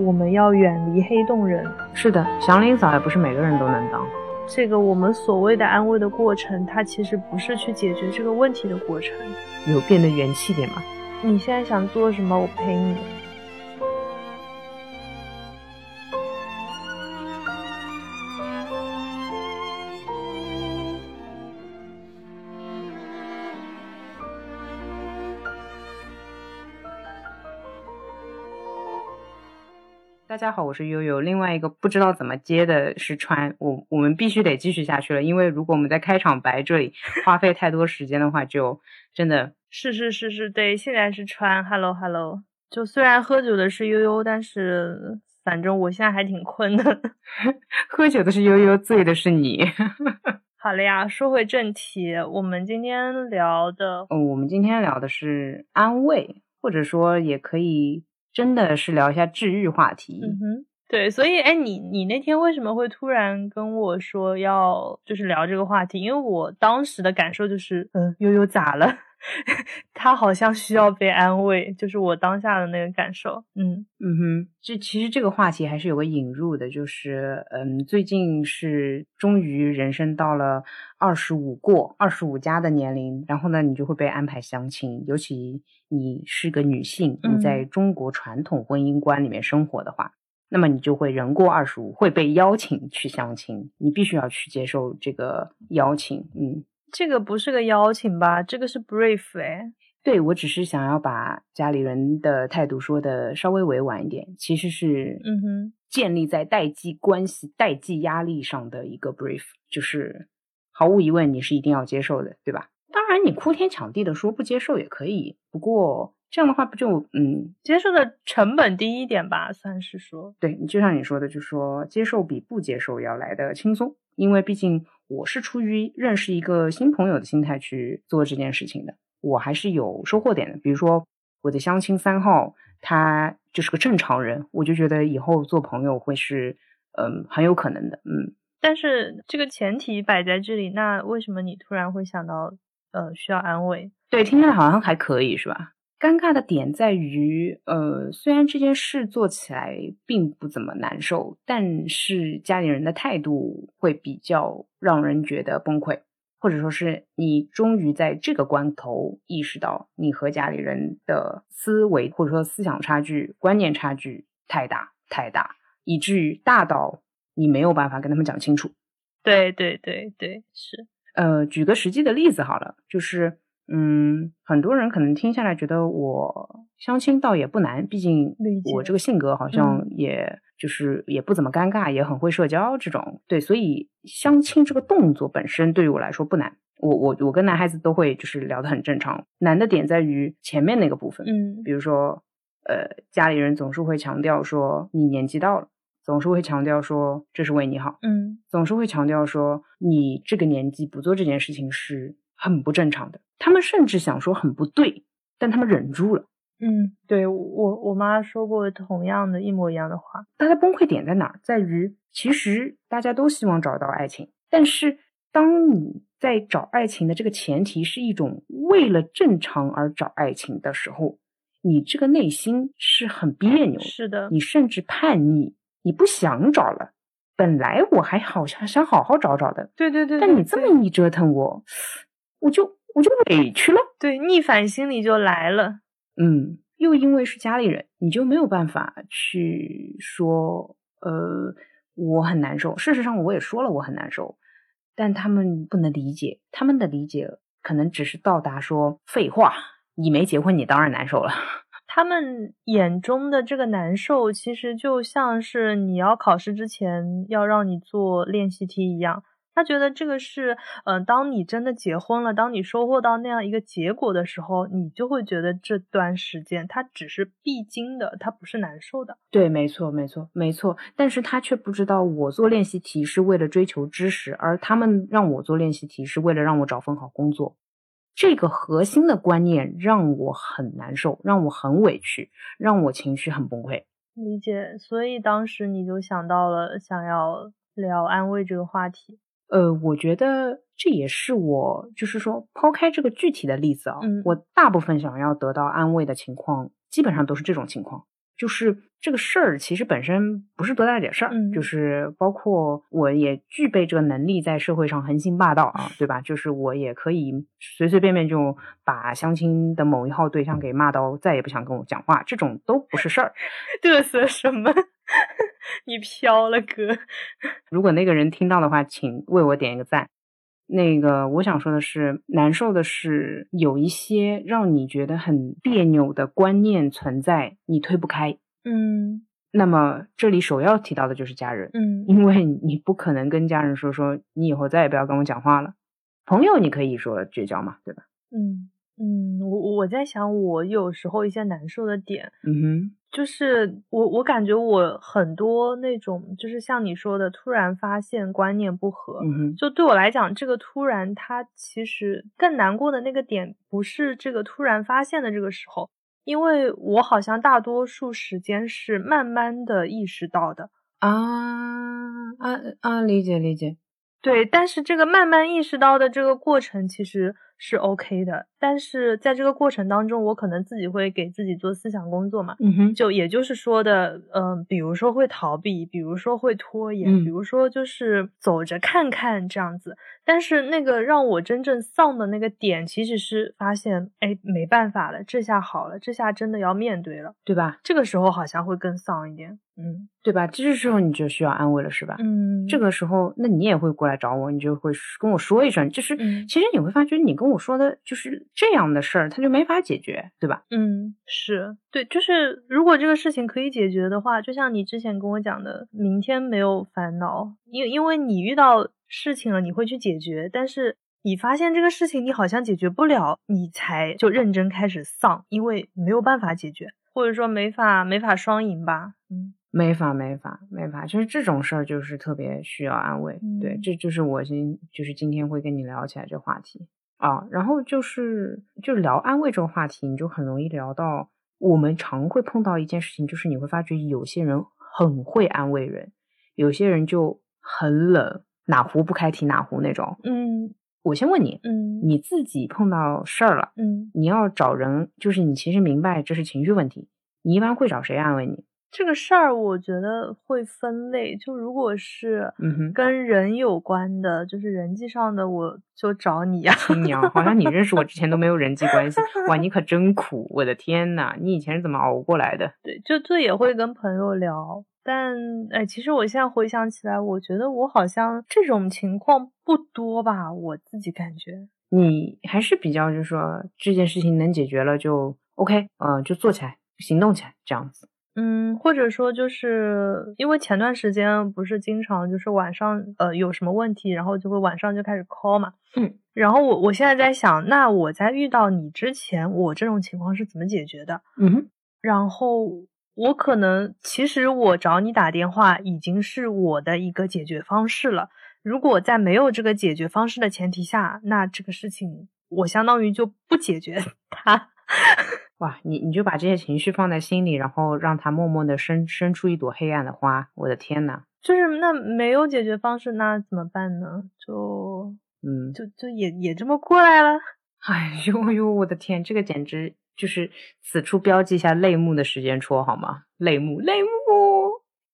我们要远离黑洞人。是的，祥林嫂也不是每个人都能当。这个我们所谓的安慰的过程，它其实不是去解决这个问题的过程。有变得元气点吗？你现在想做什么？我陪你。家好，我是悠悠。另外一个不知道怎么接的是川，我我们必须得继续下去了，因为如果我们在开场白这里 花费太多时间的话，就真的是是是是，对，现在是川，Hello Hello。就虽然喝酒的是悠悠，但是反正我现在还挺困的。喝酒的是悠悠，醉的是你。好了呀，说回正题，我们今天聊的，哦，我们今天聊的是安慰，或者说也可以。真的是聊一下治愈话题，对，所以哎，你你那天为什么会突然跟我说要就是聊这个话题？因为我当时的感受就是，嗯，悠悠咋了？他好像需要被安慰，就是我当下的那个感受。嗯嗯哼，这其实这个话题还是有个引入的，就是嗯，最近是终于人生到了二十五过二十五加的年龄，然后呢，你就会被安排相亲，尤其你是个女性，你在中国传统婚姻观里面生活的话，那么你就会人过二十五会被邀请去相亲，你必须要去接受这个邀请。嗯。这个不是个邀请吧？这个是 brief 哎。对，我只是想要把家里人的态度说的稍微委婉一点，其实是嗯哼，建立在代际关系、代际压力上的一个 brief，就是毫无疑问你是一定要接受的，对吧？当然你哭天抢地的说不接受也可以，不过这样的话不就嗯，接受的成本低一点吧？算是说，对你就像你说的，就说接受比不接受要来的轻松，因为毕竟。我是出于认识一个新朋友的心态去做这件事情的，我还是有收获点的。比如说我的相亲三号，他就是个正常人，我就觉得以后做朋友会是嗯很有可能的。嗯，但是这个前提摆在这里，那为什么你突然会想到呃需要安慰？对，听起来好像还可以是吧？尴尬的点在于，呃，虽然这件事做起来并不怎么难受，但是家里人的态度会比较让人觉得崩溃，或者说是你终于在这个关头意识到，你和家里人的思维或者说思想差距、观念差距太大太大，以至于大到你没有办法跟他们讲清楚。对对对对，是。呃，举个实际的例子好了，就是。嗯，很多人可能听下来觉得我相亲倒也不难，毕竟我这个性格好像也就是也不怎么尴尬，也很会社交这种。对，所以相亲这个动作本身对于我来说不难。我我我跟男孩子都会就是聊得很正常，难的点在于前面那个部分。嗯，比如说，呃，家里人总是会强调说你年纪到了，总是会强调说这是为你好，嗯，总是会强调说你这个年纪不做这件事情是很不正常的。他们甚至想说很不对，但他们忍住了。嗯，对我我妈说过同样的一模一样的话。大家崩溃点在哪儿？在于其实大家都希望找到爱情，但是当你在找爱情的这个前提是一种为了正常而找爱情的时候，你这个内心是很别扭。是的，你甚至叛逆，你不想找了。本来我还好像想好好找找的。对对对。但你这么一折腾我，我就。我就委屈了，对，逆反心理就来了。嗯，又因为是家里人，你就没有办法去说，呃，我很难受。事实上，我也说了我很难受，但他们不能理解，他们的理解可能只是到达说废话，你没结婚，你当然难受了。他们眼中的这个难受，其实就像是你要考试之前要让你做练习题一样。他觉得这个是，嗯，当你真的结婚了，当你收获到那样一个结果的时候，你就会觉得这段时间它只是必经的，它不是难受的。对，没错，没错，没错。但是他却不知道，我做练习题是为了追求知识，而他们让我做练习题是为了让我找份好工作。这个核心的观念让我很难受，让我很委屈，让我情绪很崩溃。理解。所以当时你就想到了想要聊安慰这个话题。呃，我觉得这也是我，就是说，抛开这个具体的例子啊，嗯，我大部分想要得到安慰的情况，基本上都是这种情况，就是这个事儿其实本身不是多大点事儿，嗯就是包括我也具备这个能力，在社会上横行霸道啊，对吧？就是我也可以随随便便就把相亲的某一号对象给骂到再也不想跟我讲话，这种都不是事儿。嘚瑟什么？你飘了哥。如果那个人听到的话，请为我点一个赞。那个我想说的是，难受的是有一些让你觉得很别扭的观念存在，你推不开。嗯那么这里首要提到的就是家人，嗯因为你不可能跟家人说说你以后再也不要跟我讲话了。朋友你可以说绝交嘛，对吧？嗯嗯，我我在想，我有时候一些难受的点，嗯就是我我感觉我很多那种，就是像你说的，突然发现观念不合，嗯，就对我来讲，这个突然，它其实更难过的那个点，不是这个突然发现的这个时候，因为我好像大多数时间是慢慢的意识到的，啊啊啊，理解理解，对，但是这个慢慢意识到的这个过程其实是 OK 的，但是在这个过程当中，我可能自己会给自己做思想工作嘛，嗯哼，就也就是说的，嗯、比如说会逃避，比如说会拖延，嗯比如说就是走着看看这样子。但是那个让我真正丧的那个点，其实是发现，哎，没办法了，这下好了，这下真的要面对了。对吧？这个时候好像会更丧一点。嗯对吧？这时候你就需要安慰了，是吧？嗯，这个时候，那你也会过来找我，你就会跟我说一声，就是、嗯其实你会发觉，你跟我说的就是这样的事儿，他就没法解决，对吧？嗯，是对，就是如果这个事情可以解决的话，就像你之前跟我讲的，明天没有烦恼，因因为你遇到事情了，你会去解决，但是你发现这个事情你好像解决不了，你才就认真开始丧，因为没有办法解决，或者说没法没法双赢吧，嗯没法，没法，没法，就是这种事儿，就是特别需要安慰。对，嗯这就是我今就是今天会跟你聊起来这话题啊。然后就是就是聊安慰这个话题，你就很容易聊到我们常会碰到一件事情，就是你会发觉有些人很会安慰人，有些人就很冷，哪壶不开提哪壶那种。嗯我先问你，嗯你自己碰到事儿了，嗯，你要找人，就是你其实明白这是情绪问题，你一般会找谁安慰你？这个事儿我觉得会分类，就如果是嗯哼跟人有关的，就是人际上的，我就找你呀、亲娘，好像你认识我之前都没有人际关系，哇，你 可真苦！我的天呐，你以前是怎么熬过来的？对，就就也会跟朋友聊，但哎，其实我现在回想起来，我觉得我好像这种情况不多吧，我自己感觉。你还是比较就是说这件事情能解决了就 OK，呃，就做起来，行动起来，这样子。嗯，或者说就是因为前段时间不是经常就是晚上呃有什么问题，然后就会晚上就开始 call 嘛，嗯，然后我我现在在想，那我在遇到你之前，我这种情况是怎么解决的？嗯，然后我可能其实我找你打电话已经是我的一个解决方式了。如果在没有这个解决方式的前提下，那这个事情我相当于就不解决 它。哇，你你就把这些情绪放在心里，然后让它默默的生生出一朵黑暗的花。我的天呐，就是那没有解决方式，那怎么办呢？就嗯，就就也也这么过来了。哎呦呦，我的天，这个简直就是此处标记一下泪目的时间戳好吗？泪目，泪目。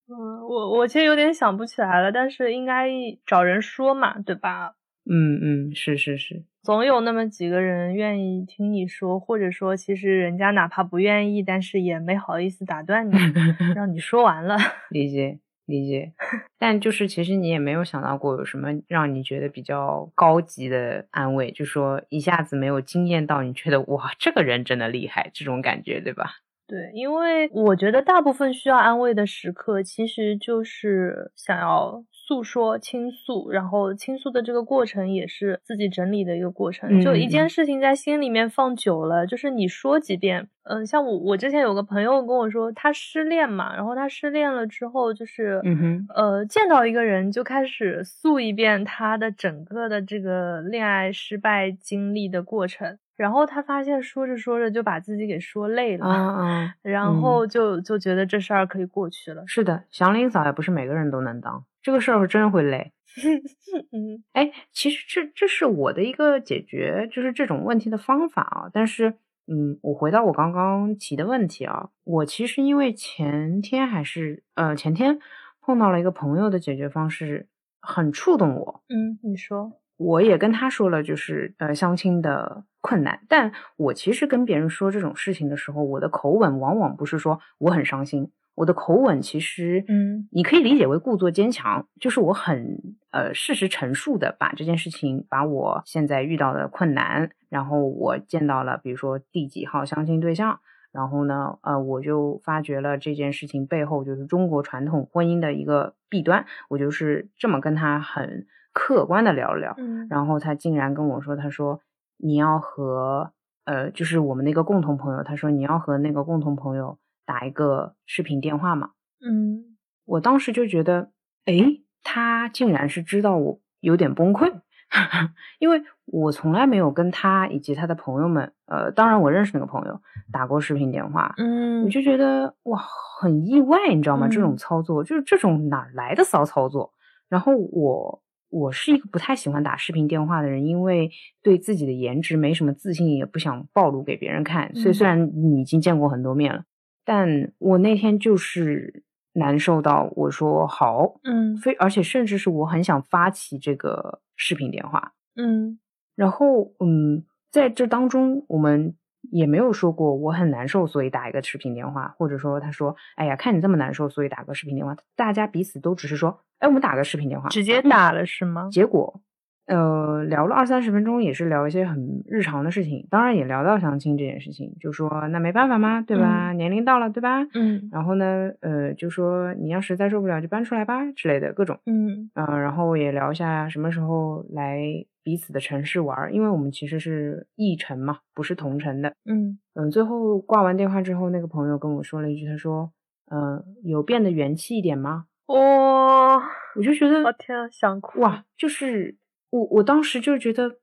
嗯，我我其实有点想不起来了，但是应该找人说嘛，对吧？嗯嗯，是是是，总有那么几个人愿意听你说，或者说，其实人家哪怕不愿意，但是也没好意思打断你，让你说完了。理解理解，但就是其实你也没有想到过有什么让你觉得比较高级的安慰，就说一下子没有惊艳到你觉得哇这个人真的厉害这种感觉，对吧？对，因为我觉得大部分需要安慰的时刻，其实就是想要诉说、倾诉，然后倾诉的这个过程也是自己整理的一个过程。就一嗯件事情在心里面放久了，就是你说几遍，嗯，像我我之前有个朋友跟我说，他失恋嘛，然后他失恋了之后，就是嗯哼，呃，见到一个人就开始诉一遍他的整个的这个恋爱失败经历的过程，然后他发现说着说着就把自己给说累了，啊啊，然后就就觉得这事儿可以过去了。是的，祥林嫂也不是每个人都能当，这个事儿真会累。嗯哎，其实这这是我的一个解决就是这种问题的方法啊，但是嗯，我回到我刚刚提的问题啊，我其实因为前天还是呃前天碰到了一个朋友的解决方式，很触动我。嗯，你说，我也跟他说了，就是呃相亲的困难，但我其实跟别人说这种事情的时候，我的口吻往往不是说我很伤心。我的口吻其实，嗯，你可以理解为故作坚强，就是我很呃事实陈述的把这件事情，把我现在遇到的困难，然后我见到了比如说第几号相亲对象，然后呢，呃，我就发觉了这件事情背后就是中国传统婚姻的一个弊端，我就是这么跟他很客观的聊了聊，嗯，然后他竟然跟我说，他说你要和呃就是我们那个共同朋友，他说你要和那个共同朋友。打一个视频电话嘛，嗯，我当时就觉得，诶，他竟然是知道我有点崩溃，因为我从来没有跟他以及他的朋友们，呃，当然我认识那个朋友打过视频电话，嗯，我就觉得哇，很意外，你知道吗？这种嗯操作就是这种哪来的骚操作？然后我我是一个不太喜欢打视频电话的人，因为对自己的颜值没什么自信，也不想暴露给别人看。所以嗯虽然你已经见过很多面了。但我那天就是难受到，我说好，嗯非而且甚至是我很想发起这个视频电话，嗯然后嗯，在这当中我们也没有说过我很难受，所以打一个视频电话，或者说他说，哎呀，看你这么难受，所以打个视频电话，大家彼此都只是说，哎，我们打个视频电话，直接打了是吗？结果。呃，聊了二三十分钟，也是聊一些很日常的事情，当然也聊到相亲这件事情，就说那没办法嘛，对吧？年龄到了，对吧？嗯然后呢，呃，就说你要实在受不了就搬出来吧之类的各种，嗯嗯、然后也聊一下什么时候来彼此的城市玩儿，因为我们其实是异城嘛，不是同城的。嗯嗯，最后挂完电话之后，那个朋友跟我说了一句，他说，嗯、有变得元气一点吗？哇，我就觉得，我天啊，想哭哇，就是我我当时就觉得，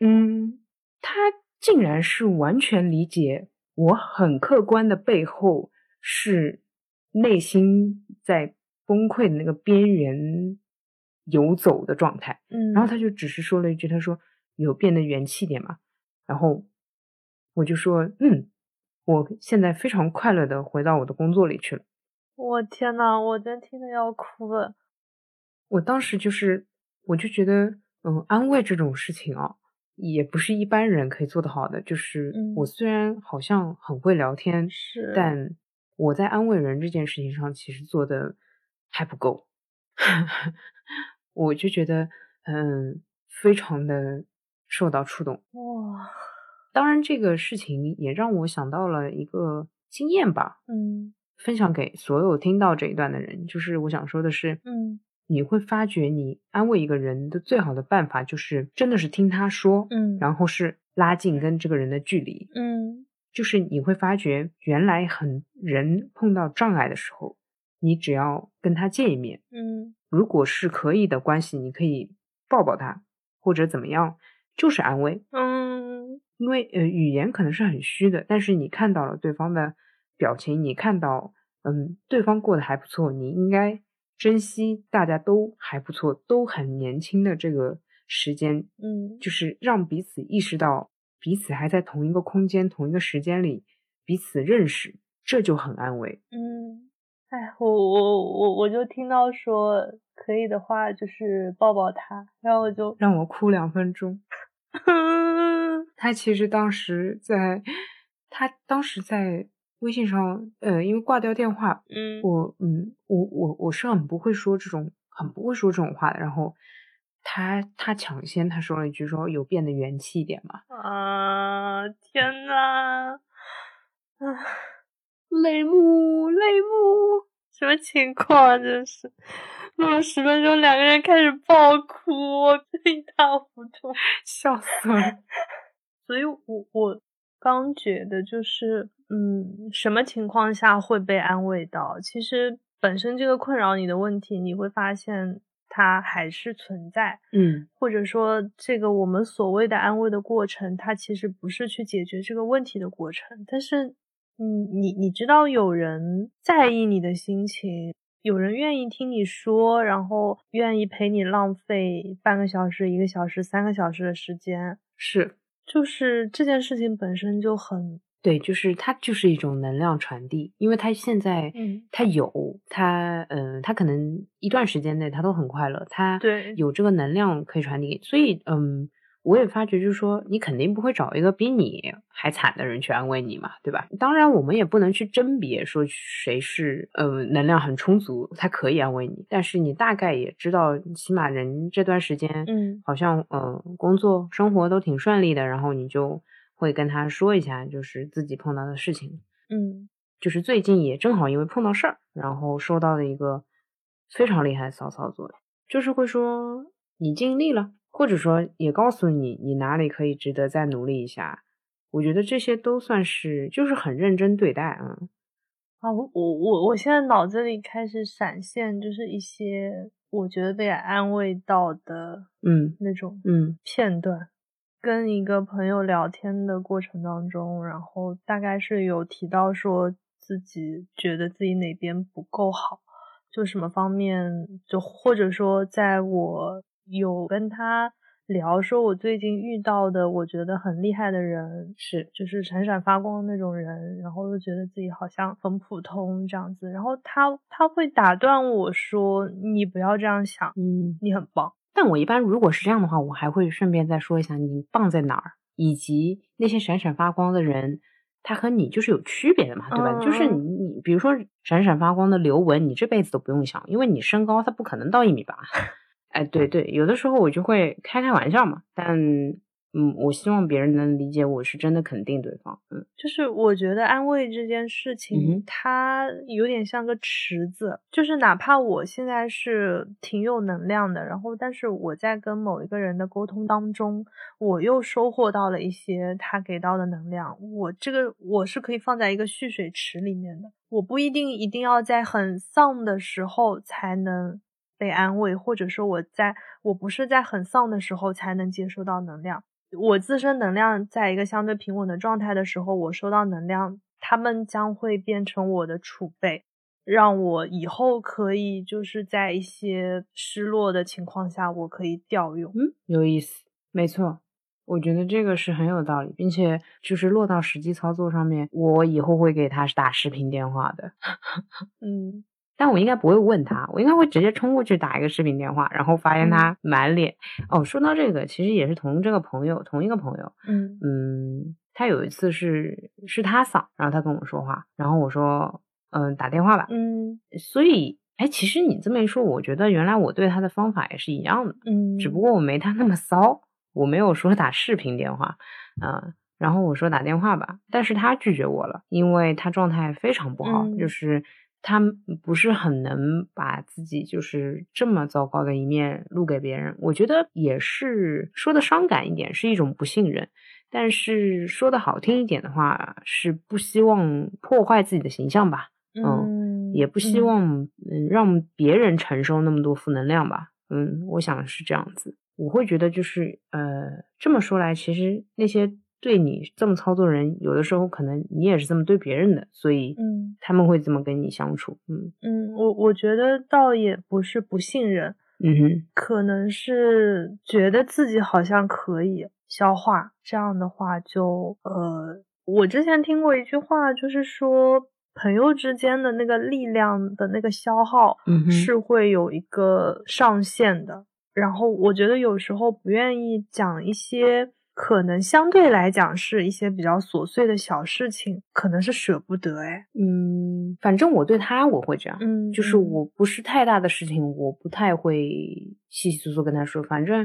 嗯，他竟然是完全理解我很客观的背后是内心在崩溃的那个边缘游走的状态，嗯，然后他就只是说了一句，他说有变得元气点嘛？然后我就说，嗯，我现在非常快乐的回到我的工作里去了。我天呐，我真听得要哭了。我当时就是，我就觉得，嗯，安慰这种事情啊，也不是一般人可以做得好的。就是嗯我虽然好像很会聊天，是，但我在安慰人这件事情上其实做的还不够。我就觉得，嗯，非常的受到触动。哇，当然，这个事情也让我想到了一个经验吧，嗯分享给所有听到这一段的人。就是我想说的是，嗯你会发觉，你安慰一个人的最好的办法，就是真的是听他说，嗯，然后是拉近跟这个人的距离。嗯就是你会发觉，原来很人碰到障碍的时候，你只要跟他见一面，嗯如果是可以的关系，你可以抱抱他，或者怎么样，就是安慰。嗯因为呃，语言可能是很虚的，但是你看到了对方的表情，你看到嗯，对方过得还不错，你应该珍惜大家都还不错，都很年轻的这个时间，嗯就是让彼此意识到彼此还在同一个空间、同一个时间里彼此认识，这就很安慰。嗯，哎，我我我我就听到说可以的话，就是抱抱他，然后我就，让我哭两分钟。他其实当时在，他当时在微信上，呃，因为挂掉电话，嗯我嗯，我我我是很不会说这种，很不会说这种话的。然后他他抢先他说了一句说有变得元气一点吗？啊，天呐，啊，泪目泪目，什么情况啊？真是录了十分钟，两个人开始爆哭，我真一塌糊涂。笑死了。所以我我刚觉得就是，嗯，什么情况下会被安慰到？其实本身这个困扰你的问题，你会发现它还是存在，嗯或者说这个我们所谓的安慰的过程，它其实不是去解决这个问题的过程。但是，嗯，你你知道有人在意你的心情。有人愿意听你说，然后愿意陪你浪费半个小时、一个小时、三个小时的时间，是。就是这件事情本身就很对，就是它就是一种能量传递，因为他现在，嗯，他有他，嗯，他可能一段时间内他都很快乐，他对。有这个能量可以传递，所以，嗯，我也发觉就是说，你肯定不会找一个比你还惨的人去安慰你嘛，对吧？当然，我们也不能去甄别说谁是，呃，能量很充足，他可以安慰你，但是你大概也知道，起码人这段时间，嗯好像，呃，工作生活都挺顺利的，然后你就。会跟他说一下，就是自己碰到的事情，嗯，就是最近也正好因为碰到事儿，然后收到了一个非常厉害的骚操作，就是会说你尽力了，或者说也告诉你你哪里可以值得再努力一下。我觉得这些都算是就是很认真对待啊。啊，我我我我现在脑子里开始闪现，就是一些我觉得被安慰到的，嗯那种嗯片段。跟一个朋友聊天的过程当中，然后大概是有提到说自己觉得自己哪边不够好，就什么方面，就或者说在我有跟他聊说我最近遇到的我觉得很厉害的人是就是闪闪发光的那种人，然后又觉得自己好像很普通这样子，然后他他会打断我说你不要这样想，嗯，你很棒。但我一般如果是这样的话，我还会顺便再说一下你棒在哪儿，以及那些闪闪发光的人，他和你就是有区别的嘛，对吧？嗯就是你你比如说闪闪发光的刘雯，你这辈子都不用想，因为你身高他不可能到一米八。哎，对对，有的时候我就会开开玩笑嘛，但嗯，我希望别人能理解我是真的肯定对方。嗯就是我觉得安慰这件事嗯情哼，它有点像个池子，就是哪怕我现在是挺有能量的，然后但是我在跟某一个人的沟通当中，我又收获到了一些他给到的能量，我这个我是可以放在一个蓄水池里面的，我不一定一定要在很丧的时候才能被安慰，或者说我在我不是在很丧的时候才能接收到能量。我自身能量在一个相对平稳的状态的时候，我收到能量，他们将会变成我的储备，让我以后可以就是在一些失落的情况下，我可以调用。嗯，有意思，没错。我觉得这个是很有道理，并且就是落到实际操作上面，我以后会给他打视频电话的。嗯但我应该不会问他，我应该会直接冲过去打一个视频电话，然后发现他满脸。哦，说到这个，其实也是同这个朋友，同一个朋友，嗯。嗯，他有一次是是他嗓，然后他跟我说话，然后我说，嗯，打电话吧。嗯。所以，哎，其实你这么一说，我觉得原来我对他的方法也是一样的，嗯，只。不过我没他那么骚，我没有说打视频电话，啊、然后我说打电话吧，但是他拒绝我了，因为他状态非常不好，嗯。就是他不是很能把自己就是这么糟糕的一面录给别人。我觉得也是说的伤感一点，是一种不信任。但是说的好听一点的话，是不希望破坏自己的形象吧，嗯，也不希嗯望嗯让别人承受那么多负能量吧。嗯，我想是这样子。我会觉得就是呃，这么说来，其实那些对你这么操作的人，有的时候可能你也是这么对别人的，所以嗯他们会这么跟你相处。嗯嗯，我我觉得倒也不是不信任，嗯哼可能是觉得自己好像可以消化，这样的话就呃，我之前听过一句话，就是说朋友之间的那个力量的那个消耗嗯哼是会有一个上限的。然后我觉得有时候不愿意讲一些可能相对来讲是一些比较琐碎的小事情，可能是舍不得哎。嗯，反正我对他我会这样，嗯，就是嗯我不是太大的事情，我不太会细细疏疏跟他说。反正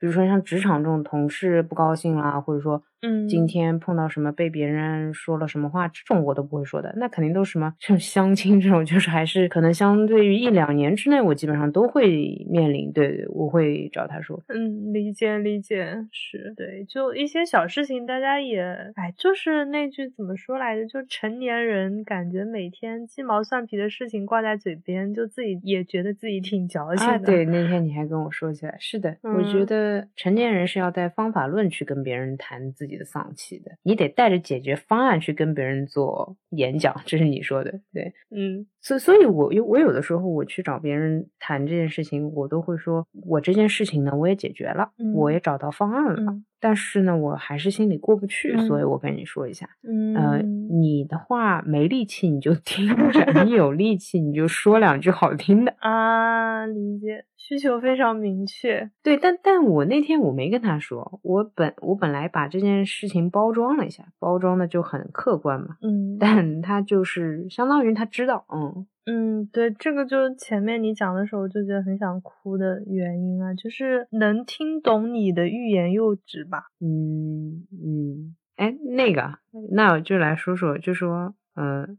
比如说像职场这种同事不高兴啦，或者说嗯今天碰到什么被别人说了什么话，这种我都不会说的。那肯定都是什么像 相亲这种，就是还是可能相对于一两年之内，我基本上都会面临。对对，我会找他说。嗯，理解理解，是对，就一些小事情，大家也，哎，就是那句怎么说来着？就成年人感觉每天鸡毛蒜皮的事情挂在嘴边，就自己也觉得自己挺矫情的。啊，对，那天你还跟我说起来，是的，我觉嗯得成年人是要带方法论去跟别人谈自己的丧气的，你得带着解决方案去跟别人做演讲，这是你说的，对。嗯所，所以我有我有的时候我去找别人谈这件事情，我都会说，我这件事情呢，我也解决了，我嗯也找到方案了，嗯但是呢，我还是心里过不去，所以嗯我跟你说一下。嗯，呃，你的话没力气你就听着，你有力气你就说两句好听的。啊，理解，需求非常明确。对，但但我那天我没跟他说，我本我本来把这件事情包装了一下，包装的就很客观嘛，嗯但他就是相当于他知道，嗯，嗯，对，这个就是前面你讲的时候就觉得很想哭的原因啊，就是能听懂你的欲言又止吧。嗯嗯，哎，那个，那我就来说说，就说，嗯、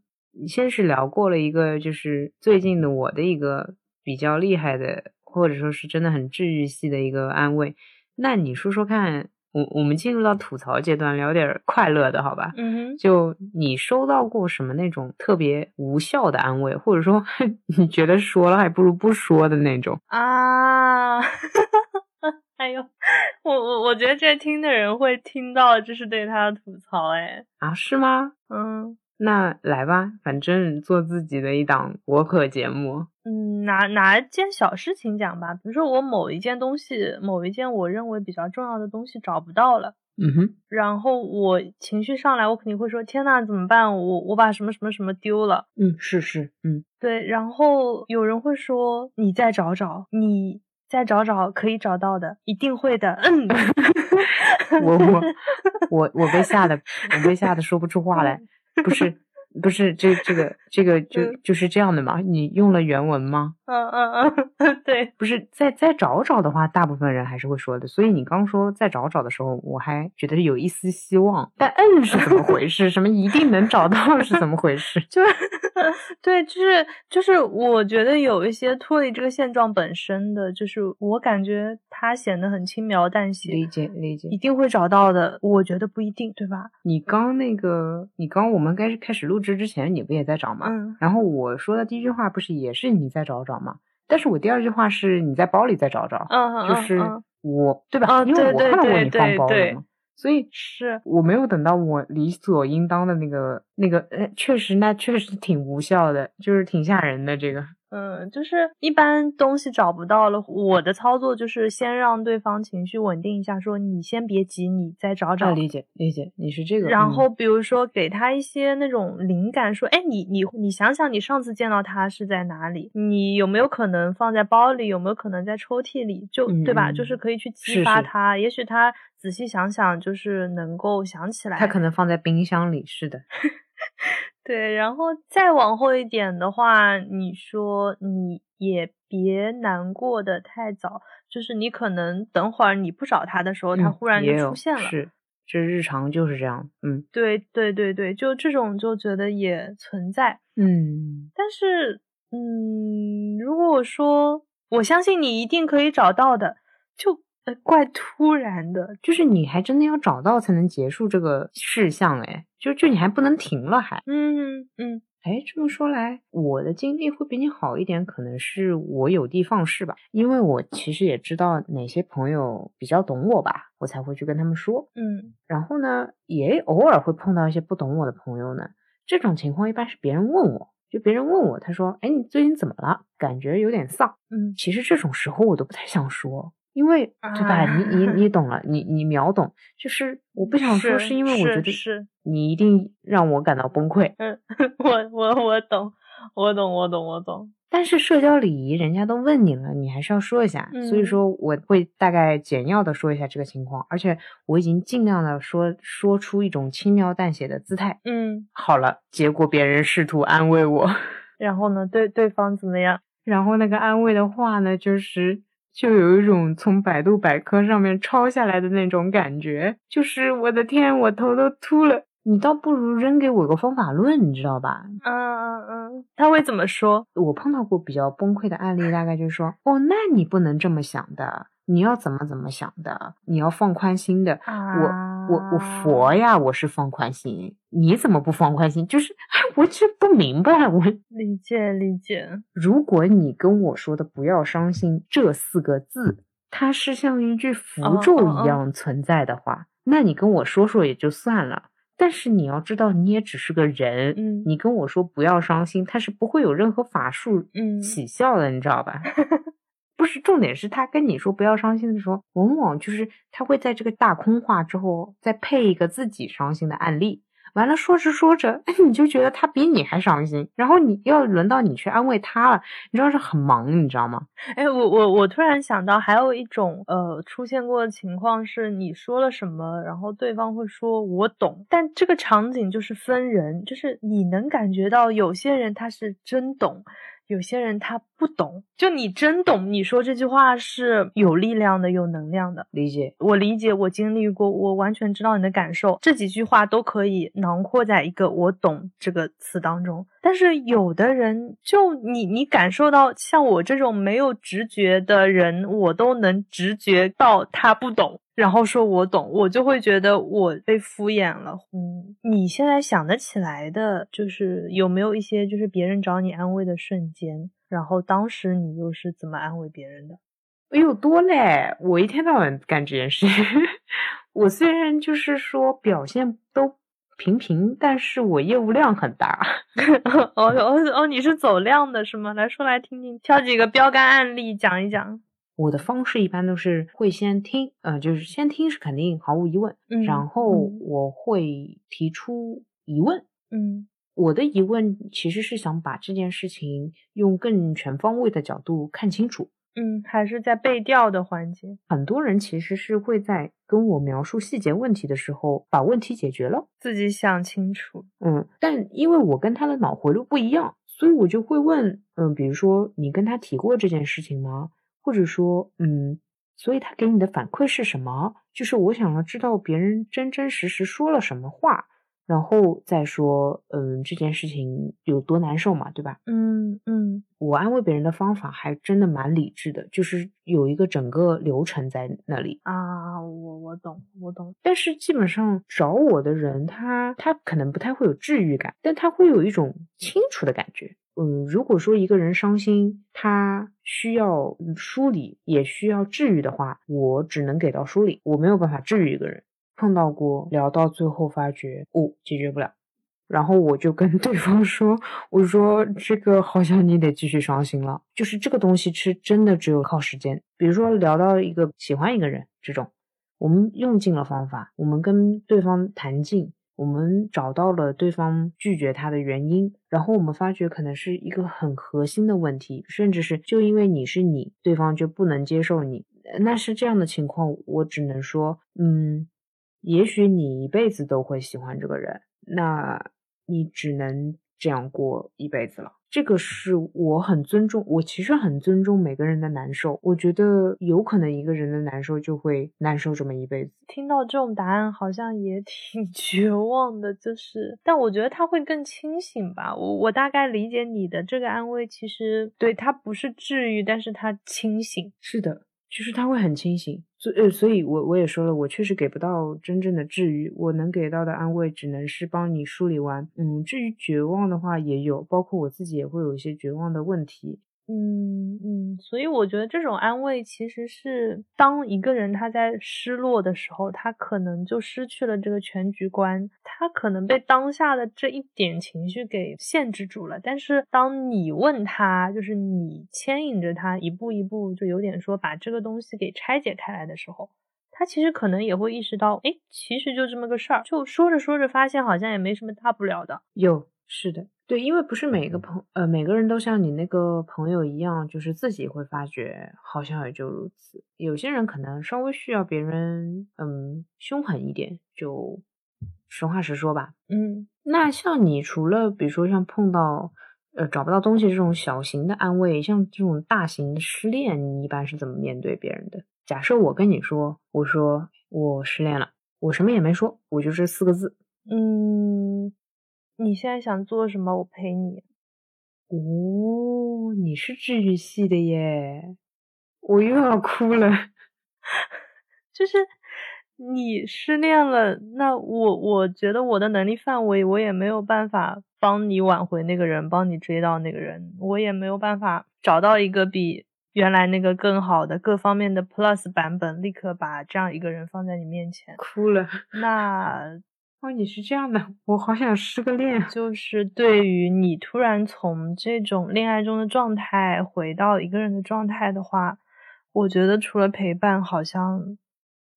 先是聊过了一个，就是最近的我的一个比较厉害的，或者说是真的很治愈系的一个安慰。那你说说看，我我们进入到吐槽阶段，聊点儿快乐的好吧？嗯哼就你收到过什么那种特别无效的安慰，或者说 你觉得说了还不如不说的那种？哼，啊，哎呦，我我我觉得这听的人会听到这是对他的吐槽，哎，啊，是吗？嗯那来吧，反正做自己的一档播客节目。嗯，拿拿一件小事情讲吧，比如说我某一件东西，某一件我认为比较重要的东西找不到了。嗯哼，然后我情绪上来，我肯定会说：“天呐，怎么办？我我把什么什么什么丢了。嗯，是是，嗯，”对，然后有人会说：“你再找找，你再找找，可以找到的，一定会的。”嗯，我我我我被吓得，我被吓得说不出话来。不是不是，这这个这个就嗯就是这样的嘛？你用了原文吗？嗯嗯嗯，对，不是，再再找找的话，大部分人还是会说的。所以你刚说再找找的时候，我还觉得有一丝希望。但嗯是怎么回事？什么一定能找到 是怎么回事？就是 对，就是就是，我觉得有一些脱离这个现状本身的，就是我感觉它显得很轻描淡写，理解理解一。定会找到的，我觉得不一定，对吧？你刚那个，你刚我们开始开始录制之前，你不也在找吗？嗯然后我说的第一句话不是也是你在找找吗？但是我第二句话是你在包里再找找，就是嗯，我对吧？啊因为我看到过你放包了嘛，所以是，我没有等到我理所应当的那个那个，呃，确实那确实挺无效的，就是挺吓人的这个。嗯，就是一般东西找不到了，我的操作就是先让对方情绪稳定一下，说你先别急，你再找找。啊，理解理解，你是这个。嗯然后比如说给他一些那种灵感，说，哎，你你你想想，你上次见到他是在哪里？你有没有可能放在包里？有没有可能在抽屉里？就对吧？嗯就是可以去激是是发他，也许他仔细想想，就是能够想起来。他可能放在冰箱里，是的。对，然后再往后一点的话，你说你也别难过的太早，就是你可能等会儿你不找他的时候，他嗯忽然就出现了。是，这日常就是这样。嗯对对对对，就这种就觉得也存在。嗯但是，嗯，如果我说我相信你一定可以找到的，就呃怪突然的，就是你还真的要找到才能结束这个事项，哎，就就你还不能停了还。嗯嗯哎，这么说来，我的经历会比你好一点，可能是我有的放矢吧，因为我其实也知道哪些朋友比较懂我吧，我才会去跟他们说。嗯然后呢，也偶尔会碰到一些不懂我的朋友呢。这种情况一般是别人问我，就别人问我，他说：“哎，你最近怎么了？感觉有点丧。”嗯其实这种时候我都不太想说，因为对吧？啊你你你 懂了，你你秒懂，就是我不想说，是是因为我觉得是是你一定让我感到崩溃。嗯，我我我懂，我懂，我懂，我懂。但是社交礼仪，人家都问你了，你还是要说一下。所以嗯说，我会大概简要的说一下这个情况，而且我已经尽量的说说出一种轻描淡写的姿态。嗯，好了，结果别人试图安慰我，然后呢，对对方怎么样？然后那个安慰的话呢，就是就有一种从百度百科上面抄下来的那种感觉，就是我的天，我头都秃了。你倒不如扔给我个方法论，你知道吧？嗯嗯嗯，他会怎么说？我碰到过比较崩溃的案例，大概就是说，哦，那你不能这么想的，你要怎么怎么想的，你要放宽心的。啊，我我佛呀，我是放宽心，你怎么不放宽心？就是 我这不明白，我理解理解。如果你跟我说的“不要伤心”这四个字，它是像一句符哦咒一样存在的话，那你跟我说说也就算了。但是你要知道，你也只是个人，嗯你跟我说不要伤心，它是不会有任何法术嗯起效的，你知道吧？不是重点是他跟你说不要伤心的时候，往往就是他会在这个大空话之后再配一个自己伤心的案例。完了，说着说着，你就觉得他比你还伤心，然后你要轮到你去安慰他了，你知道是很忙，你知道吗？哎，我我我突然想到，还有一种呃出现过的情况是，你说了什么，然后对方会说我懂，但这个场景就是分人，就是你能感觉到有些人他是真懂。有些人他不懂，就你真懂，你说这句话是有力量的、有能量的。理解，我理解，我经历过，我完全知道你的感受。这几句话都可以囊括在一个“我懂”这个词当中。但是有的人，就你你感受到，像我这种没有直觉的人，我都能直觉到他不懂。然后说我懂，我就会觉得我被敷衍了。嗯，你现在想得起来的，就是有没有一些就是别人找你安慰的瞬间？然后当时你又是怎么安慰别人的？哎呦，多嘞！我一天到晚干这件事。我虽然就是说表现都平平，但是我业务量很大。哦哦哦，你是走量的是吗？来说来听听，挑几个标杆案例讲一讲。我的方式一般都是会先听，呃，就是先听是肯定毫无疑问，嗯，然后我会提出疑问，嗯，我的疑问其实是想把这件事情用更全方位的角度看清楚，嗯，还是在背调的环节，很多人其实是会在跟我描述细节问题的时候把问题解决了，自己想清楚，嗯，但因为我跟他的脑回路不一样，所以我就会问，嗯，比如说你跟他提过这件事情吗？或者说，嗯，所以他给你的反馈是什么？就是我想要知道别人真真实实说了什么话，然后再说，嗯，这件事情有多难受嘛，对吧？嗯嗯，我安慰别人的方法还真的蛮理智的，就是有一个整个流程在那里啊。我我懂，我懂。但是基本上找我的人，他他可能不太会有治愈感，但他会有一种清楚的感觉。嗯，如果说一个人伤心，他需要梳理，也需要治愈的话，我只能给到梳理，我没有办法治愈一个人。碰到过，聊到最后发觉，哦，解决不了，然后我就跟 对方说，我说这个好像你得继续伤心了，就是这个东西是真的只有靠时间。比如说聊到一个喜欢一个人这种，我们用尽了方法，我们跟对方谈尽。我们找到了对方拒绝他的原因，然后我们发觉可能是一个很核心的问题，甚至是就因为你是你，对方就不能接受你。那是这样的情况，我只能说，嗯，也许你一辈子都会喜欢这个人，那你只能这样过一辈子了。这个是我很尊重，我其实很尊重每个人的难受。我觉得有可能一个人的难受就会难受这么一辈子。听到这种答案好像也挺 绝望的，就是，但我觉得他会更清醒吧。我我大概理解你的这个安慰，其实对他不是治愈，但是他清醒。是的。就是他会很清醒，所呃，所以我我也说了，我确实给不到真正的治愈，我能给到的安慰只能是帮你梳理完。嗯，至于绝望的话也有，包括我自己也会有一些绝望的问题。嗯嗯，所以我觉得这种安慰其实是当一个人他在失落的时候，他可能就失去了这个全局观，他可能被当下的这一点情绪给限制住了。但是当你问他，就是你牵引着他一步一步，就有点说把这个东西给拆解开来的时候，他其实可能也会意识到，哎，其实就这么个事儿。就说着说着，发现好像也没什么大不了的。有，是的。对，因为不是每个朋呃每个人都像你那个朋友一样，就是自己会发觉好像也就如此。有些人可能稍微需要别人嗯凶狠一点，就实话实说吧。嗯，那像你除了比如说像碰到呃找不到东西这种小型的安慰，像这种大型的失恋，你一般是怎么面对别人的？假设我跟你说，我说我失恋了，我什么也没说，我就这四个字，嗯。你现在想做什么？我陪你。哦，你是治愈系的耶，我又要哭了。就是你失恋了，那我我觉得我的能力范围，我也没有办法帮你挽回那个人，帮你追到那个人，我也没有办法找到一个比原来那个更好的各方面的 plus 版本，立刻把这样一个人放在你面前。哭了。那。哦，你是这样的，我好想失个恋。就是对于你突然从这种恋爱中的状态回到一个人的状态的话，我觉得除了陪伴，好像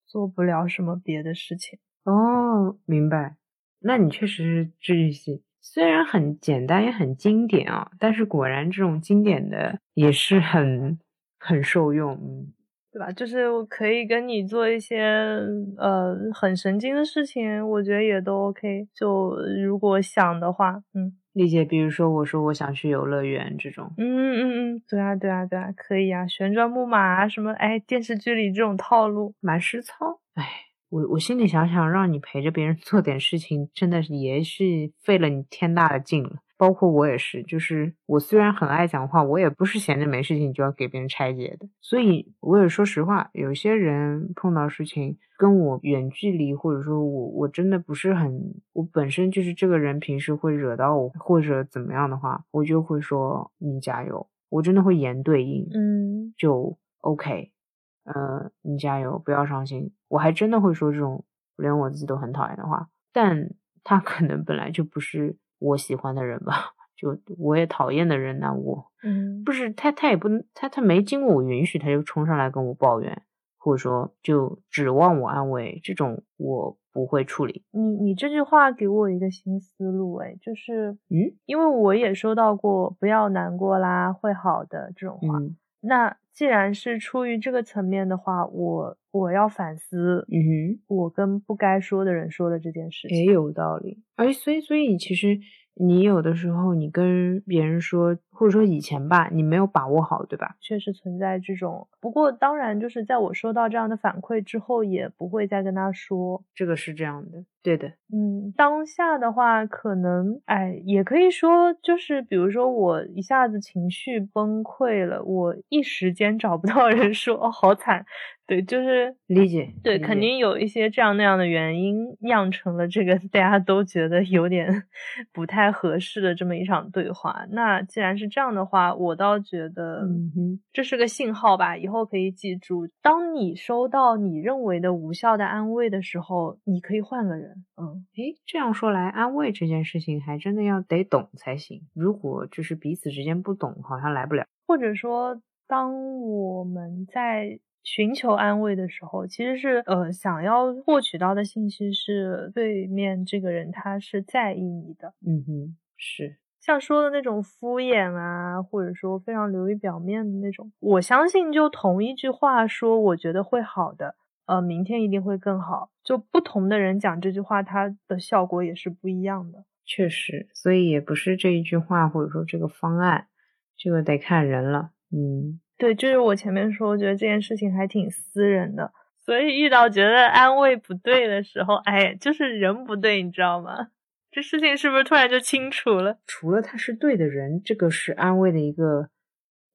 做不了什么别的事情。哦，明白。那你确实是治愈系，虽然很简单也很经典啊，但是果然这种经典的也是很很受用，嗯，对吧？就是我可以跟你做一些呃很神经的事情，我觉得也都 OK。就如果想的话，嗯。理解，比如说我说我想去游乐园这种，嗯嗯嗯，对啊对啊对啊，可以啊，旋转木马啊什么，哎，电视剧里这种套路蛮实操。哎，我我心里想想，让你陪着别人做点事情，真的是也是费了你天大的劲了。包括我也是，就是我虽然很爱讲话，我也不是闲着没事情就要给别人拆解的。所以我也说实话，有些人碰到事情跟我远距离，或者说我我真的不是很，我本身就是这个人平时会惹到我或者怎么样的话，我就会说你加油，我真的会言对应，嗯，就 OK，呃，你加油，不要伤心。我还真的会说这种连我自己都很讨厌的话，但他可能本来就不是。我喜欢的人吧，就我也讨厌的人呢，我嗯，不是他，他也不能，他他没经过我允许，他就冲上来跟我抱怨，或者说就指望我安慰，这种我不会处理。你你这句话给我一个新思路，哎，就是嗯，因为我也收到过“不要难过啦，会好的”这种话。那既然是出于这个层面的话，我我要反思，嗯哼，我跟不该说的人说的这件事情，也有道理。哎，所以所以其实。你有的时候，你跟别人说，或者说以前吧，你没有把握好，对吧？确实存在这种。不过当然，就是在我收到这样的反馈之后，也不会再跟他说。这个是这样的，对的。嗯，当下的话，可能，哎，也可以说，就是比如说我一下子情绪崩溃了，我一时间找不到人说，哦，好惨。对，就是理解，对，肯定有一些这样那样的原因酿成了这个大家都觉得有点 不太合适的这么一场对话。那既然是这样的话，我倒觉得，嗯哼，这是个信号吧，以后可以记住，当你收到你认为的无效的安慰的时候，你可以换个人。嗯，诶，这样说来，安慰这件事情还真的要得懂才行。如果就是彼此之间不懂，好像来不了。或者说，当我们在。寻求安慰的时候，其实是呃想要获取到的信息是对面这个人他是在意你的，嗯哼，是。像说的那种敷衍啊，或者说非常流于表面的那种，我相信就同一句话说，我觉得会好的，呃，明天一定会更好，就不同的人讲这句话，它的效果也是不一样的，确实，所以也不是这一句话或者说这个方案，这个得看人了，嗯。对，就是我前面说，我觉得这件事情还挺私人的，所以遇到觉得安慰不对的时候，哎，就是人不对，你知道吗？这事情是不是突然就清楚了？除了他是对的人，这个是安慰的一个，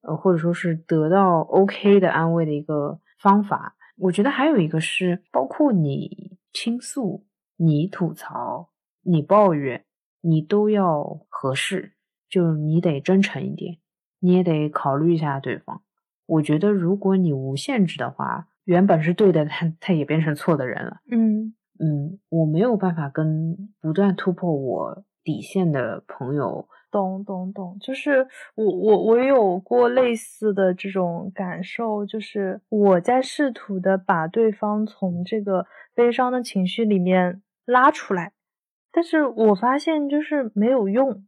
呃，或者说是得到 OK 的安慰的一个方法。我觉得还有一个是，包括你倾诉、你吐槽、你抱怨，你都要合适，就是你得真诚一点，你也得考虑一下对方。我觉得，如果你无限制的话，原本是对的，他他也变成错的人了。嗯嗯，我没有办法跟不断突破我底线的朋友。懂懂懂，就是我我我有过类似的这种感受，就是我在试图的把对方从这个悲伤的情绪里面拉出来，但是我发现就是没有用。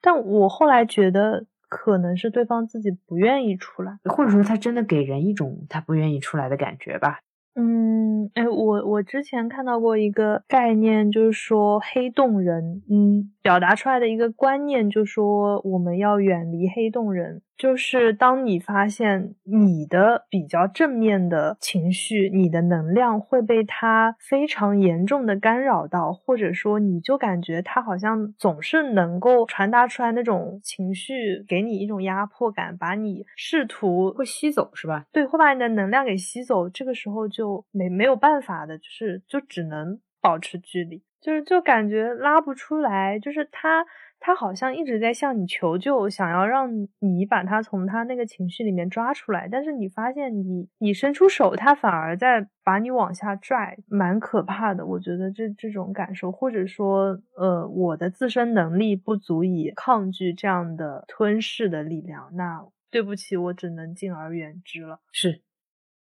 但我后来觉得。可能是对方自己不愿意出来，或者说他真的给人一种他不愿意出来的感觉吧。嗯，哎，我我之前看到过一个概念，就是说黑洞人，嗯，表达出来的一个观念，就是说我们要远离黑洞人。就是当你发现你的比较正面的情绪，你的能量会被它非常严重的干扰到，或者说你就感觉它好像总是能够传达出来那种情绪，给你一种压迫感，把你试图会吸走，是吧？对，会把你的能量给吸走。这个时候就没没有办法的，就是就只能保持距离，就是就感觉拉不出来，就是他。他好像一直在向你求救，想要让你把他从他那个情绪里面抓出来，但是你发现你你伸出手，他反而在把你往下拽，蛮可怕的。我觉得这这种感受，或者说，呃，我的自身能力不足以抗拒这样的吞噬的力量，那对不起，我只能敬而远之了。是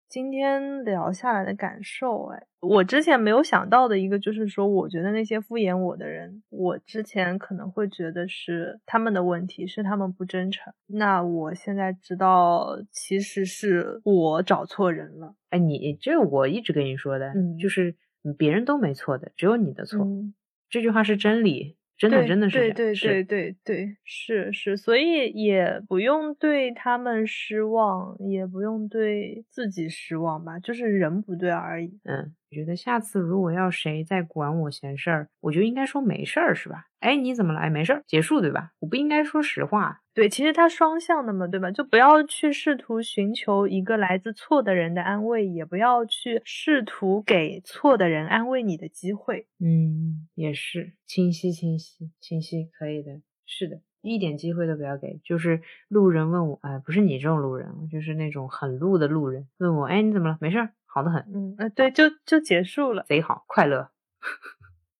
今天聊下来的感受，哎，我之前没有想到的一个就是说，我觉得那些敷衍我的人，我之前可能会觉得是他们的问题，是他们不真诚。那我现在知道，其实是我找错人了。哎，你这我一直跟你说的，嗯就是别人都没错的，只有你的错。嗯这句话是真理，真的真的是对对对对对，是是，所以也不用对他们失望，也不用对自己失望吧，就是人不对而已。嗯，我觉得下次如果要谁再管我闲事儿，我就应该说没事儿，是吧？哎，你怎么了？哎，没事儿，结束，对吧？我不应该说实话。对，其实它双向的嘛，对吧？就不要去试图寻求一个来自错的人的安慰，也不要去试图给错的人安慰你的机会。嗯，也是清晰，清晰，清晰，可以的，是的，一点机会都不要给。就是路人问我，哎，不是你这种路人，就是那种很路的路人问我，哎，你怎么了？没事儿，好的很，嗯，呃，对，就就结束了。贼好，快乐。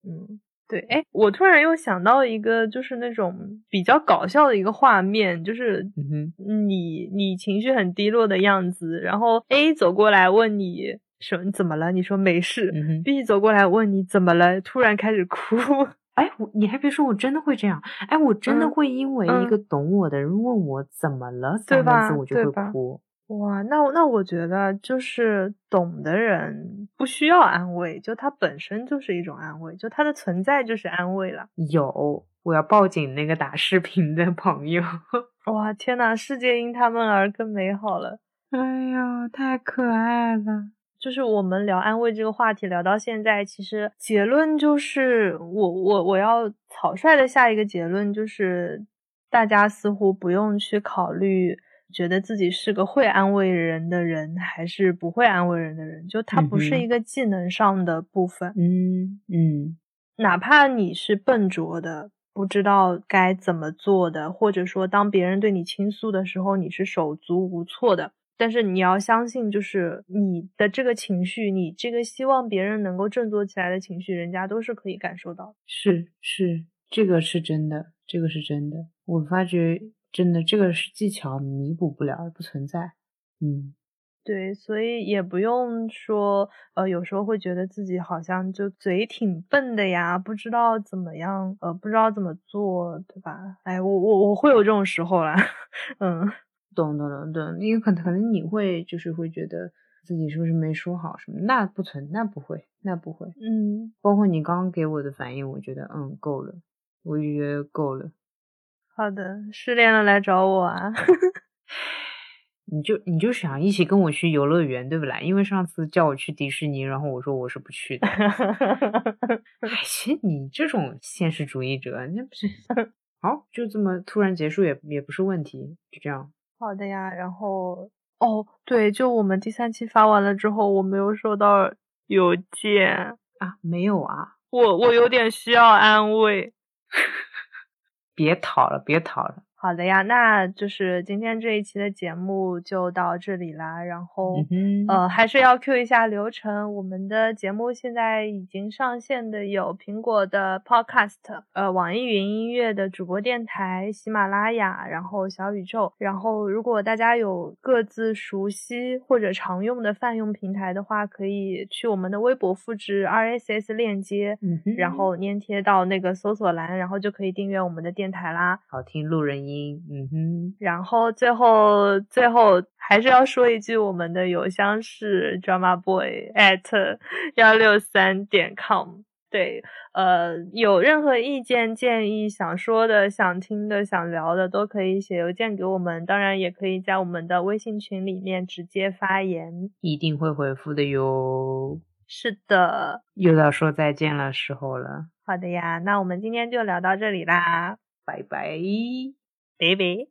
嗯，对，哎，我突然又想到一个，就是那种比较搞笑的一个画面，就是嗯，你你情绪很低落的样子，然后 A 走过来问你说你怎么了？你说没事。嗯。B 走过来问你怎么了？突然开始哭。哎，我你还别说，我真的会这样。哎，我真的嗯会因为一嗯个懂我的人问我怎么了三个对吧字，我就会哭。哇，那我那我觉得就是懂的人不需要安慰，就他本身就是一种安慰，就他的存在就是安慰了。有，我要报警那个打视频的朋友。哇，天呐，世界因他们而更美好了。哎呀，太可爱了。就是我们聊安慰这个话题聊到现在，其实结论就是我我我要草率的下一个结论就是，大家似乎不用去考虑觉得自己是个会安慰人的人还是不会安慰人的人，就它不是一个技能上的部分。嗯嗯哪怕你是笨拙的，不知道该怎么做的，或者说当别人对你倾诉的时候，你是手足无措的，但是你要相信，就是你的这个情绪，你这个希望别人能够振作起来的情绪，人家都是可以感受到的。是是，这个是真的，这个是真的。我发觉真的，这个是技巧弥补不了，不存在。嗯对，所以也不用说，呃，有时候会觉得自己好像就嘴挺笨的呀，不知道怎么样，呃，不知道怎么做，对吧？哎，我我我会有这种时候啦，嗯。懂懂懂懂，因为可能可能你会就是会觉得自己是不是没说好什么，那不存，那不会，那不会。嗯，包括你刚刚给我的反应，我觉得嗯够了，我就觉得够了。好的，失恋了来找我啊。你就你就想一起跟我去游乐园，对不啦？因为上次叫我去迪士尼，然后我说我是不去的。哎，其实你这种现实主义者，那不是 好就这么突然结束也也不是问题，就这样。好的呀，然后哦，对，就我们第三期发完了之后，我没有收到邮件，啊，没有啊，我我有点需要安慰。别讨了，别讨了。好的呀，那就是今天这一期的节目就到这里啦。然后，嗯，呃，还是要 Q 一下流程。我们的节目现在已经上线的有苹果的 Podcast，呃，网易云音乐的主播电台、喜马拉雅，然后小宇宙。然后，如果大家有各自熟悉或者常用的泛用平台的话，可以去我们的微博复制 RSS 链接，然后粘贴到那个搜索栏，然后就可以订阅我们的电台啦。好听路人音，嗯哼，然后最后最后还是要说一句，我们的邮箱是 drama boy at 幺六三点 com。对，呃，有任何意见建议、想说的、想听的、想聊的，都可以写邮件给我们。当然，也可以在我们的微信群里面直接发言。一定会回复的哟。是的，又到说再见的时候了，好的呀，那我们今天就聊到这里啦，拜拜。拜拜。